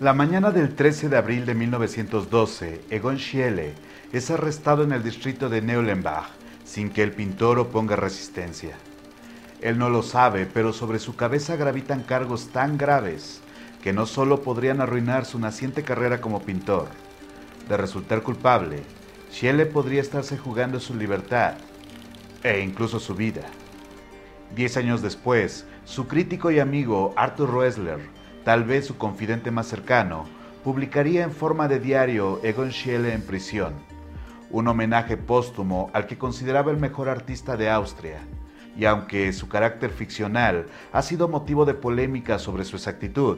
La mañana del 13 de abril de 1912, Egon Schiele es arrestado en el distrito de Neulenbach sin que el pintor oponga resistencia. Él no lo sabe, pero sobre su cabeza gravitan cargos tan graves que no solo podrían arruinar su naciente carrera como pintor. De resultar culpable, Schiele podría estarse jugando su libertad e incluso su vida. Diez años después, su crítico y amigo Arthur Roesler tal vez su confidente más cercano, publicaría en forma de diario Egon Schiele en prisión, un homenaje póstumo al que consideraba el mejor artista de Austria, y aunque su carácter ficcional ha sido motivo de polémica sobre su exactitud,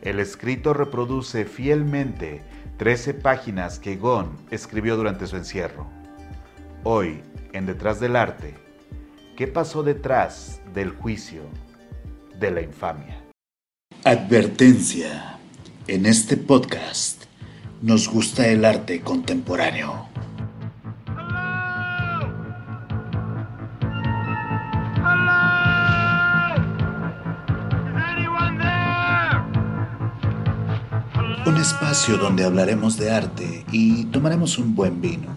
el escrito reproduce fielmente 13 páginas que Egon escribió durante su encierro. Hoy, en Detrás del Arte, ¿qué pasó detrás del juicio de la infamia? Advertencia. En este podcast nos gusta el arte contemporáneo. Un espacio donde hablaremos de arte y tomaremos un buen vino.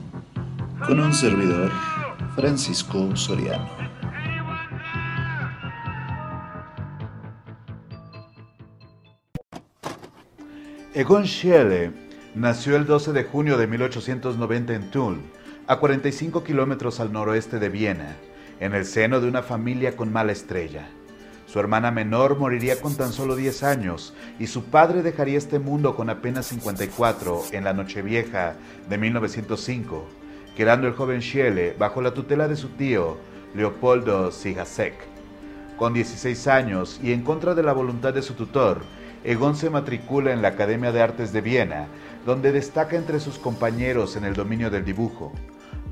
Con un servidor, Francisco Soriano. Egon Schiele nació el 12 de junio de 1890 en Thun, a 45 kilómetros al noroeste de Viena, en el seno de una familia con mala estrella. Su hermana menor moriría con tan solo 10 años y su padre dejaría este mundo con apenas 54 en la Nochevieja de 1905, quedando el joven Schiele bajo la tutela de su tío, Leopoldo Sigacek. Con 16 años y en contra de la voluntad de su tutor, Egon se matricula en la Academia de Artes de Viena, donde destaca entre sus compañeros en el dominio del dibujo,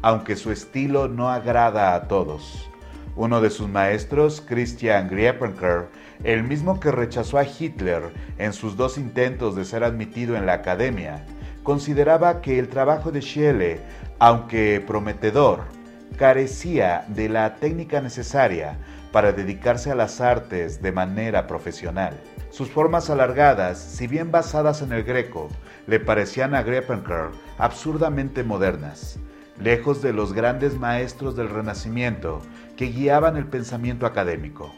aunque su estilo no agrada a todos. Uno de sus maestros, Christian Griepenker, el mismo que rechazó a Hitler en sus dos intentos de ser admitido en la academia, consideraba que el trabajo de Schiele, aunque prometedor, carecía de la técnica necesaria para dedicarse a las artes de manera profesional. Sus formas alargadas, si bien basadas en el greco, le parecían a Greppenker absurdamente modernas, lejos de los grandes maestros del Renacimiento que guiaban el pensamiento académico,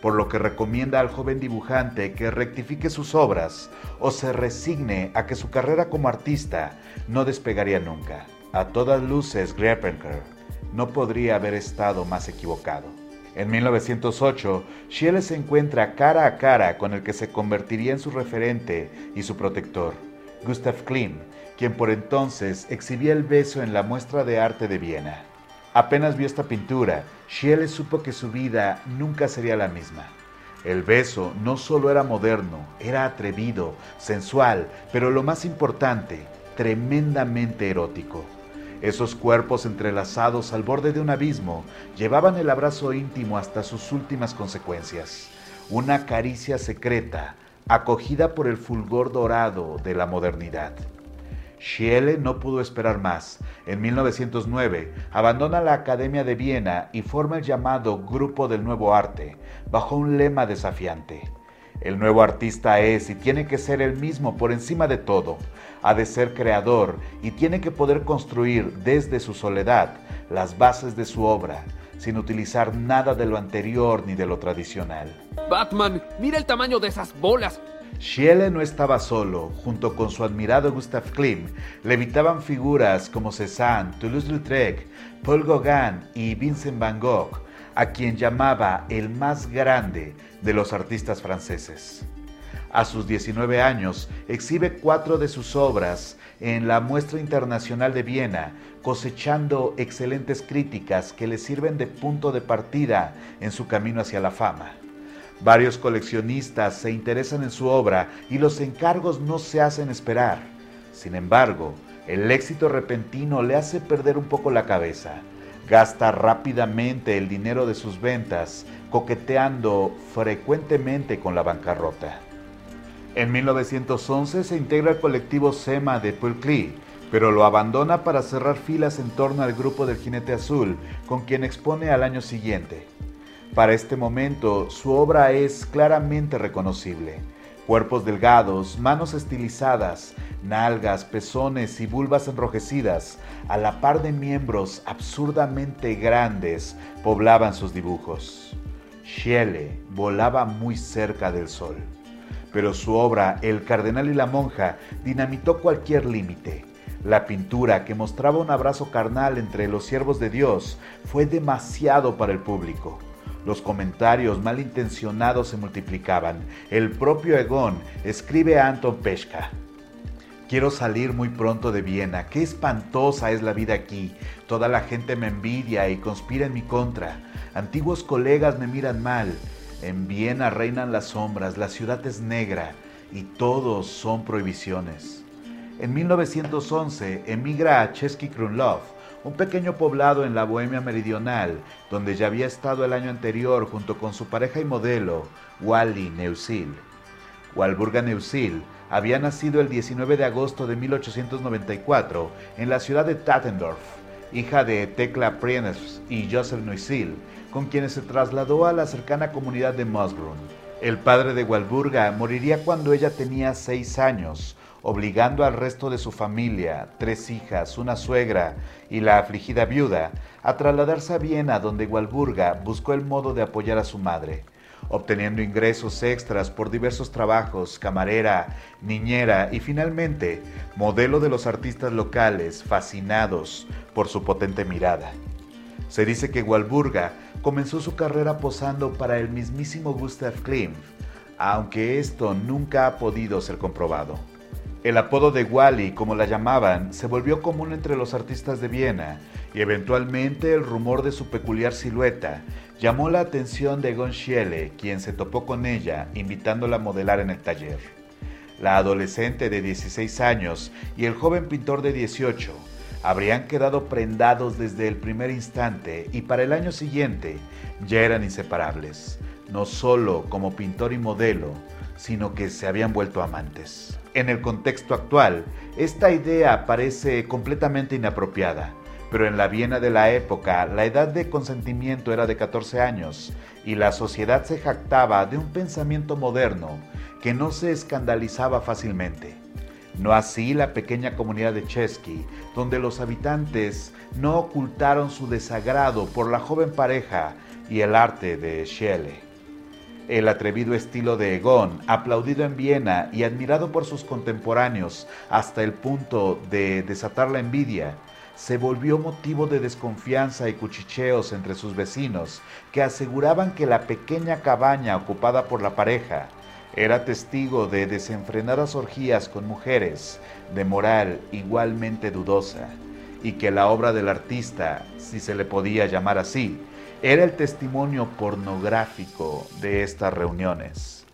por lo que recomienda al joven dibujante que rectifique sus obras o se resigne a que su carrera como artista no despegaría nunca. A todas luces, Greppenker no podría haber estado más equivocado. En 1908, Schiele se encuentra cara a cara con el que se convertiría en su referente y su protector, Gustav Klimt, quien por entonces exhibía el beso en la muestra de arte de Viena. Apenas vio esta pintura, Schiele supo que su vida nunca sería la misma. El beso no solo era moderno, era atrevido, sensual, pero lo más importante, tremendamente erótico. Esos cuerpos entrelazados al borde de un abismo llevaban el abrazo íntimo hasta sus últimas consecuencias. Una caricia secreta, acogida por el fulgor dorado de la modernidad. Schiele no pudo esperar más. En 1909 abandona la Academia de Viena y forma el llamado Grupo del Nuevo Arte, bajo un lema desafiante. El nuevo artista es y tiene que ser el mismo por encima de todo. Ha de ser creador y tiene que poder construir desde su soledad las bases de su obra, sin utilizar nada de lo anterior ni de lo tradicional. Batman, mira el tamaño de esas bolas. Schiele no estaba solo, junto con su admirado Gustav Klimt, levitaban figuras como Cézanne, Toulouse-Lautrec, Paul Gauguin y Vincent van Gogh, a quien llamaba el más grande de los artistas franceses. A sus 19 años exhibe cuatro de sus obras en la Muestra Internacional de Viena, cosechando excelentes críticas que le sirven de punto de partida en su camino hacia la fama. Varios coleccionistas se interesan en su obra y los encargos no se hacen esperar. Sin embargo, el éxito repentino le hace perder un poco la cabeza Gasta rápidamente el dinero de sus ventas, coqueteando frecuentemente con la bancarrota. En 1911 se integra al colectivo SEMA de Klee, pero lo abandona para cerrar filas en torno al grupo del Jinete Azul, con quien expone al año siguiente. Para este momento, su obra es claramente reconocible. Cuerpos delgados, manos estilizadas, nalgas, pezones y vulvas enrojecidas, a la par de miembros absurdamente grandes, poblaban sus dibujos. Schiele volaba muy cerca del sol, pero su obra El cardenal y la monja dinamitó cualquier límite. La pintura, que mostraba un abrazo carnal entre los siervos de Dios, fue demasiado para el público. Los comentarios malintencionados se multiplicaban. El propio Egon escribe a Anton Peschka. Quiero salir muy pronto de Viena. Qué espantosa es la vida aquí. Toda la gente me envidia y conspira en mi contra. Antiguos colegas me miran mal. En Viena reinan las sombras, la ciudad es negra y todos son prohibiciones. En 1911 emigra a Chesky Krumlov, un pequeño poblado en la Bohemia Meridional, donde ya había estado el año anterior junto con su pareja y modelo, Wally Neusil. Walburga Neusil había nacido el 19 de agosto de 1894 en la ciudad de Tattendorf, hija de Tekla Prienes y Joseph Neusil, con quienes se trasladó a la cercana comunidad de Mosbrunn. El padre de Walburga moriría cuando ella tenía seis años, obligando al resto de su familia, tres hijas, una suegra y la afligida viuda, a trasladarse a Viena donde Walburga buscó el modo de apoyar a su madre, obteniendo ingresos extras por diversos trabajos, camarera, niñera y finalmente modelo de los artistas locales fascinados por su potente mirada. Se dice que Walburga comenzó su carrera posando para el mismísimo Gustav Klimt, aunque esto nunca ha podido ser comprobado. El apodo de Wally, como la llamaban, se volvió común entre los artistas de Viena y eventualmente el rumor de su peculiar silueta llamó la atención de Egon Schiele, quien se topó con ella, invitándola a modelar en el taller. La adolescente de 16 años y el joven pintor de 18 habrían quedado prendados desde el primer instante y para el año siguiente ya eran inseparables, no solo como pintor y modelo, sino que se habían vuelto amantes. En el contexto actual, esta idea parece completamente inapropiada, pero en la Viena de la época la edad de consentimiento era de 14 años y la sociedad se jactaba de un pensamiento moderno que no se escandalizaba fácilmente. No así la pequeña comunidad de Chesky, donde los habitantes no ocultaron su desagrado por la joven pareja y el arte de Schiele. El atrevido estilo de Egon, aplaudido en Viena y admirado por sus contemporáneos hasta el punto de desatar la envidia, se volvió motivo de desconfianza y cuchicheos entre sus vecinos, que aseguraban que la pequeña cabaña ocupada por la pareja era testigo de desenfrenadas orgías con mujeres de moral igualmente dudosa, y que la obra del artista, si se le podía llamar así, era el testimonio pornográfico de estas reuniones.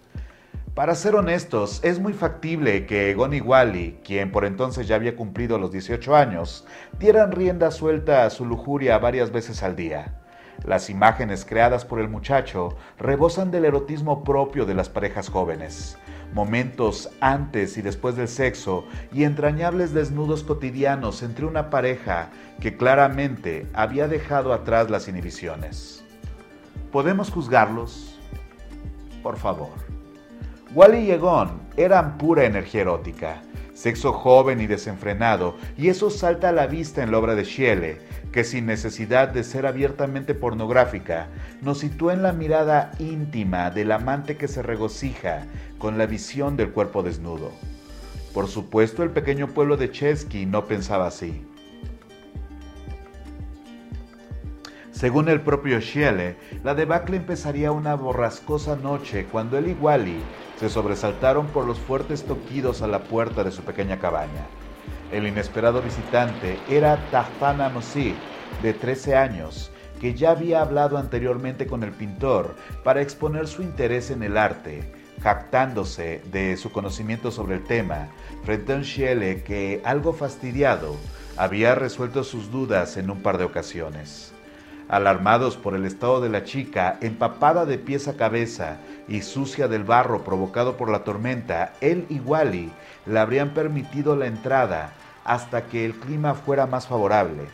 Para ser honestos, es muy factible que Egon Wally, quien por entonces ya había cumplido los 18 años, dieran rienda suelta a su lujuria varias veces al día. Las imágenes creadas por el muchacho rebosan del erotismo propio de las parejas jóvenes momentos antes y después del sexo y entrañables desnudos cotidianos entre una pareja que claramente había dejado atrás las inhibiciones. ¿Podemos juzgarlos? Por favor. Wally y Egon eran pura energía erótica, sexo joven y desenfrenado, y eso salta a la vista en la obra de Schiele, que sin necesidad de ser abiertamente pornográfica, nos sitúa en la mirada íntima del amante que se regocija con la visión del cuerpo desnudo. Por supuesto, el pequeño pueblo de Chesky no pensaba así. Según el propio Schiele, la debacle empezaría una borrascosa noche cuando él y Wally se sobresaltaron por los fuertes toquidos a la puerta de su pequeña cabaña. El inesperado visitante era Tahtana Mosí, de 13 años, que ya había hablado anteriormente con el pintor para exponer su interés en el arte, jactándose de su conocimiento sobre el tema, frente a un Schiele que, algo fastidiado, había resuelto sus dudas en un par de ocasiones. Alarmados por el estado de la chica, empapada de pies a cabeza y sucia del barro provocado por la tormenta, él y Wally le habrían permitido la entrada hasta que el clima fuera más favorable.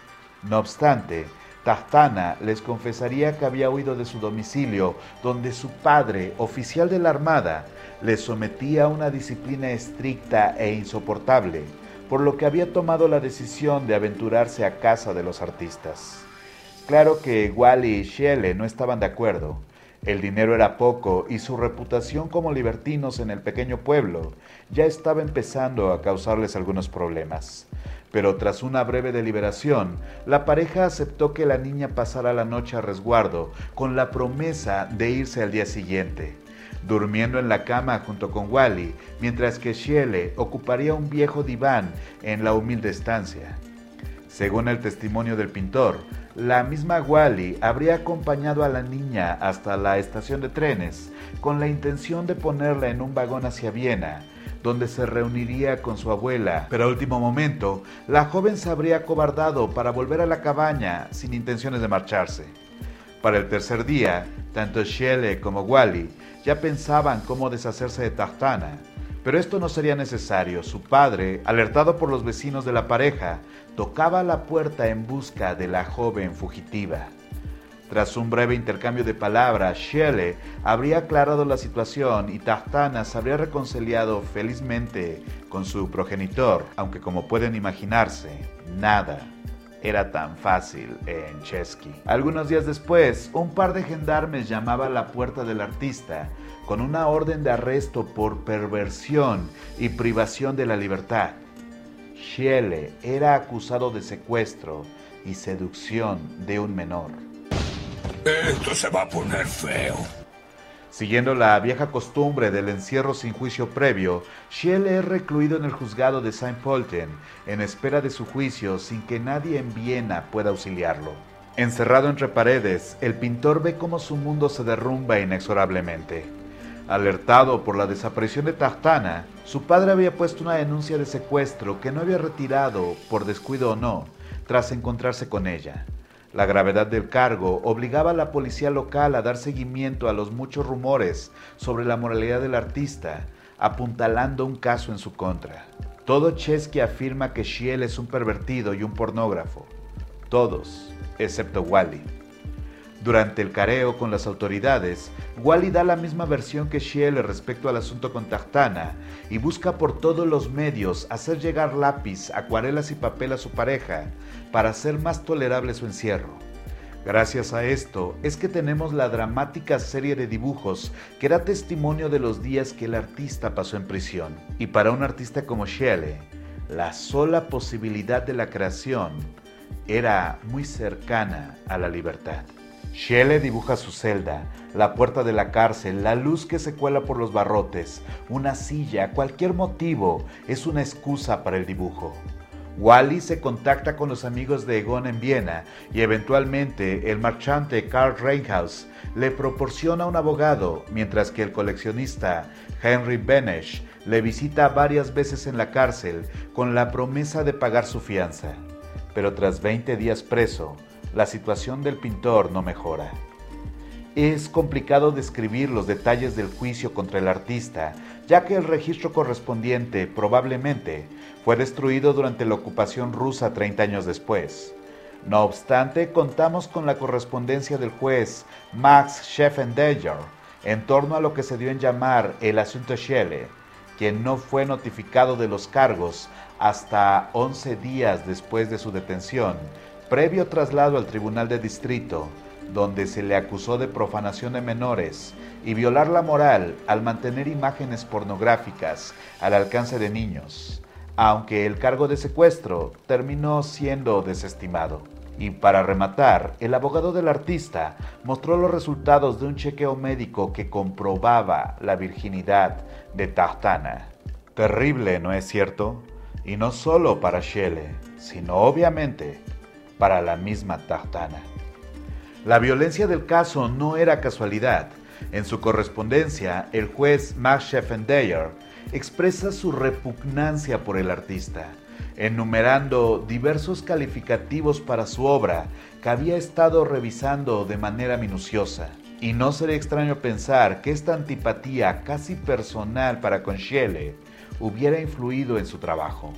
No obstante, Tartana les confesaría que había huido de su domicilio, donde su padre, oficial de la Armada, le sometía a una disciplina estricta e insoportable, por lo que había tomado la decisión de aventurarse a casa de los artistas. Claro que Wally y Shelley no estaban de acuerdo. El dinero era poco y su reputación como libertinos en el pequeño pueblo ya estaba empezando a causarles algunos problemas. Pero tras una breve deliberación, la pareja aceptó que la niña pasara la noche a resguardo con la promesa de irse al día siguiente, durmiendo en la cama junto con Wally, mientras que Shelley ocuparía un viejo diván en la humilde estancia. Según el testimonio del pintor, la misma Wally habría acompañado a la niña hasta la estación de trenes con la intención de ponerla en un vagón hacia Viena, donde se reuniría con su abuela. Pero a último momento, la joven se habría cobardado para volver a la cabaña sin intenciones de marcharse. Para el tercer día, tanto Shelley como Wally ya pensaban cómo deshacerse de Tartana, pero esto no sería necesario. Su padre, alertado por los vecinos de la pareja, tocaba la puerta en busca de la joven fugitiva. Tras un breve intercambio de palabras, Shelley habría aclarado la situación y Tartana se habría reconciliado felizmente con su progenitor, aunque como pueden imaginarse, nada era tan fácil en Chesky. Algunos días después, un par de gendarmes llamaba a la puerta del artista con una orden de arresto por perversión y privación de la libertad. Shelley era acusado de secuestro y seducción de un menor. Esto se va a poner feo. Siguiendo la vieja costumbre del encierro sin juicio previo, Shelley es recluido en el juzgado de Saint Polten en espera de su juicio sin que nadie en Viena pueda auxiliarlo. Encerrado entre paredes, el pintor ve cómo su mundo se derrumba inexorablemente. Alertado por la desaparición de Tartana, su padre había puesto una denuncia de secuestro que no había retirado, por descuido o no, tras encontrarse con ella. La gravedad del cargo obligaba a la policía local a dar seguimiento a los muchos rumores sobre la moralidad del artista, apuntalando un caso en su contra. Todo Chesky afirma que Shiel es un pervertido y un pornógrafo. Todos, excepto Wally. Durante el careo con las autoridades, Wally da la misma versión que Shelley respecto al asunto con Tartana y busca por todos los medios hacer llegar lápiz, acuarelas y papel a su pareja para hacer más tolerable su encierro. Gracias a esto es que tenemos la dramática serie de dibujos que da testimonio de los días que el artista pasó en prisión. Y para un artista como Shelley, la sola posibilidad de la creación era muy cercana a la libertad. Shelley dibuja su celda, la puerta de la cárcel, la luz que se cuela por los barrotes, una silla, cualquier motivo es una excusa para el dibujo. Wally se contacta con los amigos de Egon en Viena y eventualmente el marchante Karl Reinhaus le proporciona un abogado, mientras que el coleccionista Henry Benesch le visita varias veces en la cárcel con la promesa de pagar su fianza. Pero tras 20 días preso, la situación del pintor no mejora. Es complicado describir los detalles del juicio contra el artista, ya que el registro correspondiente probablemente fue destruido durante la ocupación rusa 30 años después. No obstante, contamos con la correspondencia del juez Max Scheffendeger en torno a lo que se dio en llamar el asunto Schelle, quien no fue notificado de los cargos hasta 11 días después de su detención previo traslado al Tribunal de Distrito, donde se le acusó de profanación de menores y violar la moral al mantener imágenes pornográficas al alcance de niños, aunque el cargo de secuestro terminó siendo desestimado. Y para rematar, el abogado del artista mostró los resultados de un chequeo médico que comprobaba la virginidad de Tartana. Terrible, ¿no es cierto? Y no solo para Shelley, sino obviamente para la misma Tartana. La violencia del caso no era casualidad. En su correspondencia, el juez Max Scheffendeyer expresa su repugnancia por el artista, enumerando diversos calificativos para su obra que había estado revisando de manera minuciosa. Y no sería extraño pensar que esta antipatía casi personal para con Shelley hubiera influido en su trabajo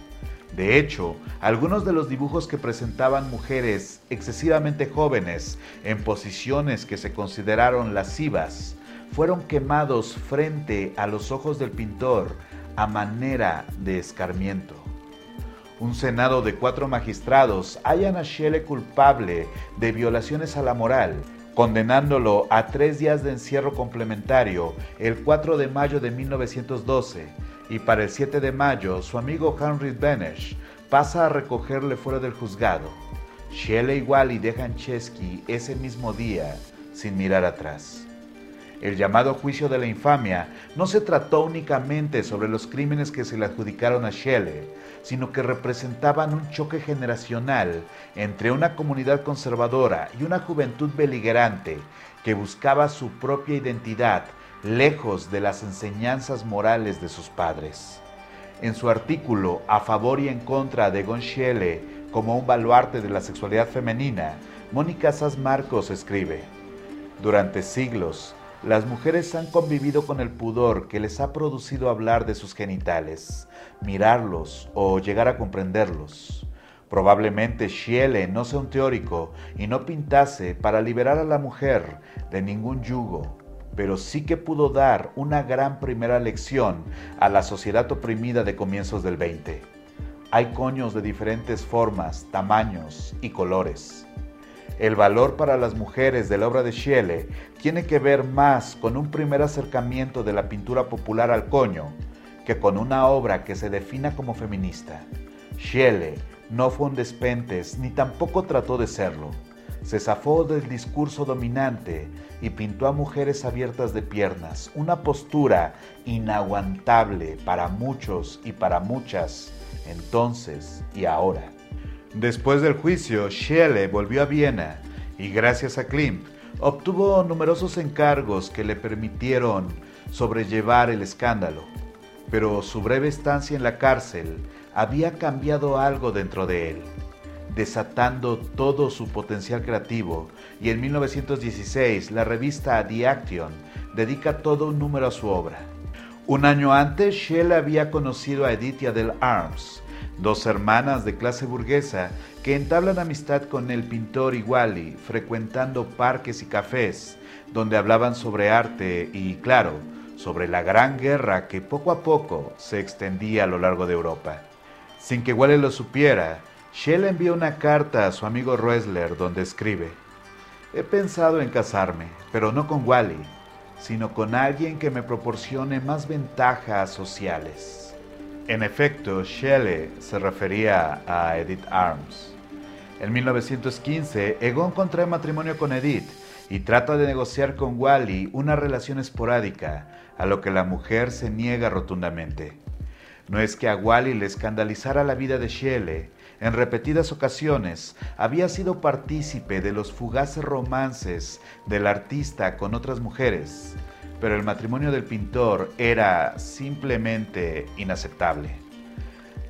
De hecho, algunos de los dibujos que presentaban mujeres excesivamente jóvenes en posiciones que se consideraron lascivas fueron quemados frente a los ojos del pintor a manera de escarmiento. Un senado de cuatro magistrados hallan a Shelley culpable de violaciones a la moral, condenándolo a tres días de encierro complementario el 4 de mayo de 1912 y para el 7 de mayo su amigo Henry Benesch pasa a recogerle fuera del juzgado. Shelley y dejan Chesky ese mismo día sin mirar atrás. El llamado juicio de la infamia no se trató únicamente sobre los crímenes que se le adjudicaron a Shelley, sino que representaban un choque generacional entre una comunidad conservadora y una juventud beligerante que buscaba su propia identidad lejos de las enseñanzas morales de sus padres. En su artículo A favor y en contra de Gonchiele como un baluarte de la sexualidad femenina, Mónica Sass Marcos escribe, Durante siglos, las mujeres han convivido con el pudor que les ha producido hablar de sus genitales, mirarlos o llegar a comprenderlos. Probablemente Schiele no sea un teórico y no pintase para liberar a la mujer de ningún yugo, pero sí que pudo dar una gran primera lección a la sociedad oprimida de comienzos del 20. Hay coños de diferentes formas, tamaños y colores. El valor para las mujeres de la obra de Schiele tiene que ver más con un primer acercamiento de la pintura popular al coño que con una obra que se defina como feminista. Schiele no fue un despentes ni tampoco trató de serlo se zafó del discurso dominante y pintó a mujeres abiertas de piernas, una postura inaguantable para muchos y para muchas, entonces y ahora. Después del juicio, Schelle volvió a Viena y gracias a Klimt obtuvo numerosos encargos que le permitieron sobrellevar el escándalo. Pero su breve estancia en la cárcel había cambiado algo dentro de él desatando todo su potencial creativo, y en 1916 la revista The Action dedica todo un número a su obra. Un año antes, Shell había conocido a Edithia del Arms, dos hermanas de clase burguesa que entablan amistad con el pintor Iguali, frecuentando parques y cafés, donde hablaban sobre arte y, claro, sobre la gran guerra que poco a poco se extendía a lo largo de Europa. Sin que Wally lo supiera, Shell envía una carta a su amigo Roesler donde escribe, He pensado en casarme, pero no con Wally, sino con alguien que me proporcione más ventajas sociales. En efecto, Shelley se refería a Edith Arms. En 1915, Egon contrae matrimonio con Edith y trata de negociar con Wally una relación esporádica, a lo que la mujer se niega rotundamente. No es que a Wally le escandalizara la vida de Shelley, en repetidas ocasiones había sido partícipe de los fugaces romances del artista con otras mujeres, pero el matrimonio del pintor era simplemente inaceptable.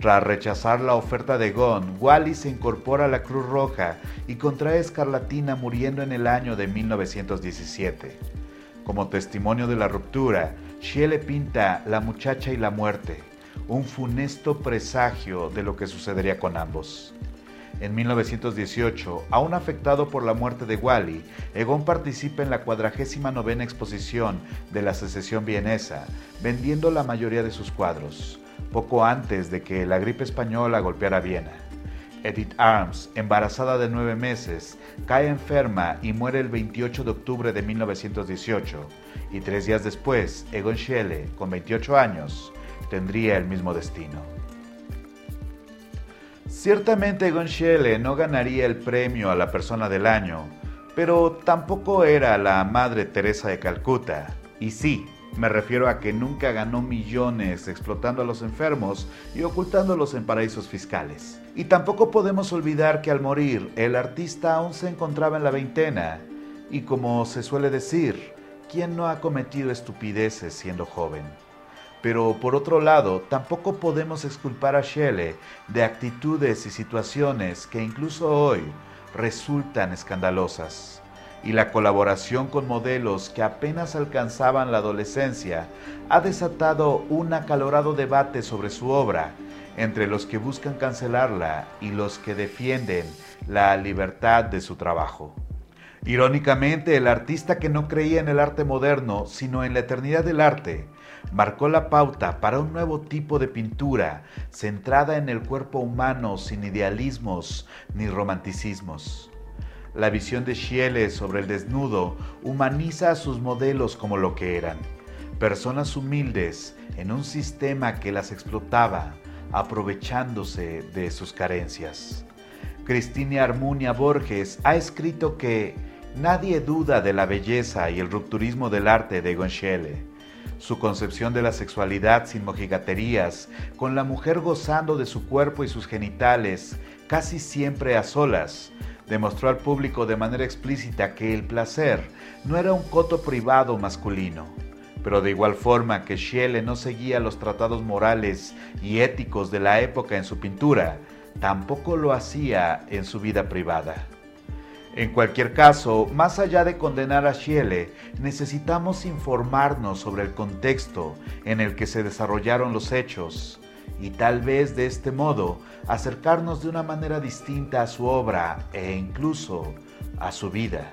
Tras rechazar la oferta de Gon, Wally se incorpora a la Cruz Roja y contrae escarlatina muriendo en el año de 1917. Como testimonio de la ruptura, Shelley pinta La muchacha y la muerte, un funesto presagio de lo que sucedería con ambos. En 1918, aún afectado por la muerte de Wally, Egon participa en la 49 exposición de la secesión vienesa, vendiendo la mayoría de sus cuadros, poco antes de que la gripe española golpeara Viena. Edith Arms, embarazada de nueve meses, cae enferma y muere el 28 de octubre de 1918, y tres días después, Egon Schiele, con 28 años, tendría el mismo destino. Ciertamente Gonchele no ganaría el premio a la persona del año, pero tampoco era la Madre Teresa de Calcuta. Y sí, me refiero a que nunca ganó millones explotando a los enfermos y ocultándolos en paraísos fiscales. Y tampoco podemos olvidar que al morir el artista aún se encontraba en la veintena. Y como se suele decir, ¿quién no ha cometido estupideces siendo joven? Pero por otro lado, tampoco podemos exculpar a Shelley de actitudes y situaciones que incluso hoy resultan escandalosas. Y la colaboración con modelos que apenas alcanzaban la adolescencia ha desatado un acalorado debate sobre su obra, entre los que buscan cancelarla y los que defienden la libertad de su trabajo. Irónicamente, el artista que no creía en el arte moderno, sino en la eternidad del arte, marcó la pauta para un nuevo tipo de pintura centrada en el cuerpo humano sin idealismos ni romanticismos. La visión de Schiele sobre el desnudo humaniza a sus modelos como lo que eran, personas humildes en un sistema que las explotaba, aprovechándose de sus carencias. Cristina Armunia Borges ha escrito que nadie duda de la belleza y el rupturismo del arte de Gonchele. Su concepción de la sexualidad sin mojigaterías, con la mujer gozando de su cuerpo y sus genitales, casi siempre a solas, demostró al público de manera explícita que el placer no era un coto privado masculino. Pero de igual forma que Schiele no seguía los tratados morales y éticos de la época en su pintura, tampoco lo hacía en su vida privada. En cualquier caso, más allá de condenar a Schiele, necesitamos informarnos sobre el contexto en el que se desarrollaron los hechos y tal vez de este modo acercarnos de una manera distinta a su obra e incluso a su vida.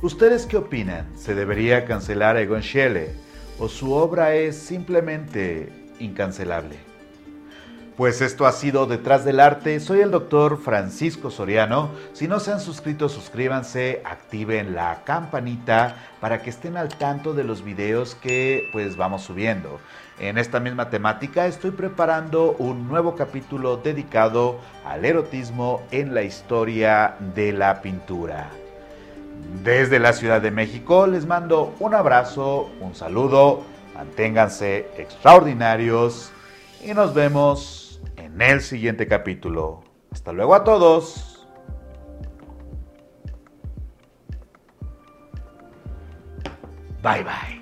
¿Ustedes qué opinan? ¿Se debería cancelar a Egon Schiele o su obra es simplemente incancelable? Pues esto ha sido Detrás del Arte. Soy el doctor Francisco Soriano. Si no se han suscrito, suscríbanse, activen la campanita para que estén al tanto de los videos que pues vamos subiendo. En esta misma temática estoy preparando un nuevo capítulo dedicado al erotismo en la historia de la pintura. Desde la Ciudad de México les mando un abrazo, un saludo, manténganse extraordinarios y nos vemos en el siguiente capítulo. Hasta luego a todos. Bye bye.